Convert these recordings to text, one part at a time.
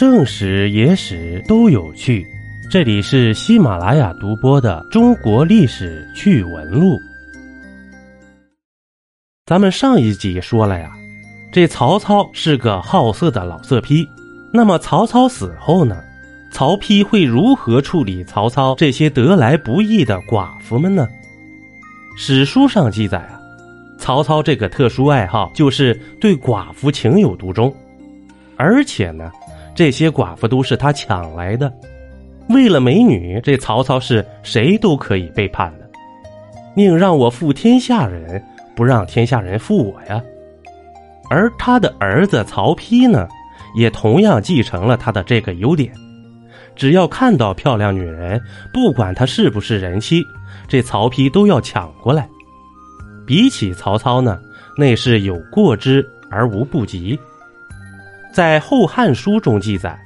正史、野史都有趣。这里是喜马拉雅独播的《中国历史趣闻录》。咱们上一集说了呀，这曹操是个好色的老色批。那么曹操死后呢，曹丕会如何处理曹操这些得来不易的寡妇们呢？史书上记载啊，曹操这个特殊爱好就是对寡妇情有独钟，而且呢。这些寡妇都是他抢来的，为了美女，这曹操是谁都可以背叛的，宁让我负天下人，不让天下人负我呀。而他的儿子曹丕呢，也同样继承了他的这个优点，只要看到漂亮女人，不管她是不是人妻，这曹丕都要抢过来。比起曹操呢，那是有过之而无不及。在《后汉书》中记载，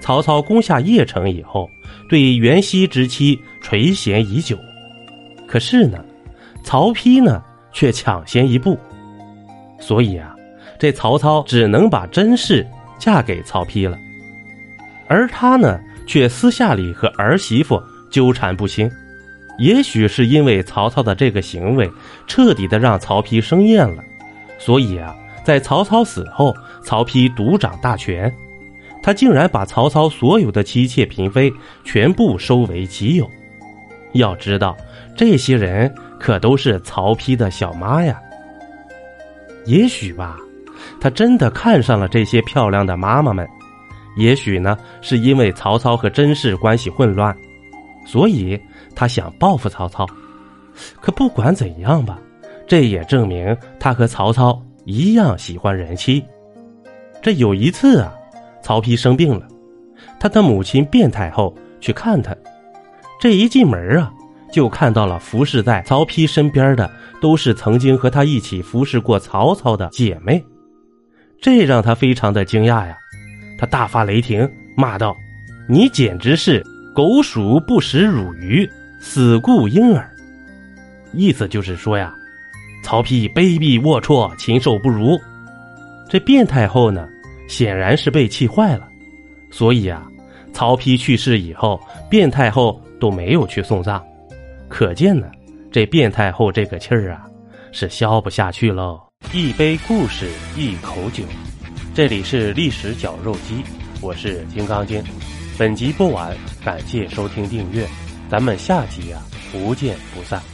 曹操攻下邺城以后，对袁熙之妻垂涎已久。可是呢，曹丕呢却抢先一步，所以啊，这曹操只能把甄氏嫁给曹丕了，而他呢却私下里和儿媳妇纠缠不清。也许是因为曹操的这个行为彻底的让曹丕生厌了，所以啊。在曹操死后，曹丕独掌大权，他竟然把曹操所有的妻妾嫔妃全部收为己有。要知道，这些人可都是曹丕的小妈呀。也许吧，他真的看上了这些漂亮的妈妈们；也许呢，是因为曹操和甄氏关系混乱，所以他想报复曹操。可不管怎样吧，这也证明他和曹操。一样喜欢人妻。这有一次啊，曹丕生病了，他的母亲卞太后去看他。这一进门啊，就看到了服侍在曹丕身边的都是曾经和他一起服侍过曹操的姐妹，这让他非常的惊讶呀。他大发雷霆，骂道：“你简直是狗鼠不食乳鱼，死顾婴儿！”意思就是说呀。曹丕卑鄙龌龊，禽兽不如。这卞太后呢，显然是被气坏了，所以啊，曹丕去世以后，卞太后都没有去送葬。可见呢，这卞太后这个气儿啊，是消不下去喽。一杯故事，一口酒，这里是历史绞肉机，我是金刚经。本集播完，感谢收听订阅，咱们下集啊，不见不散。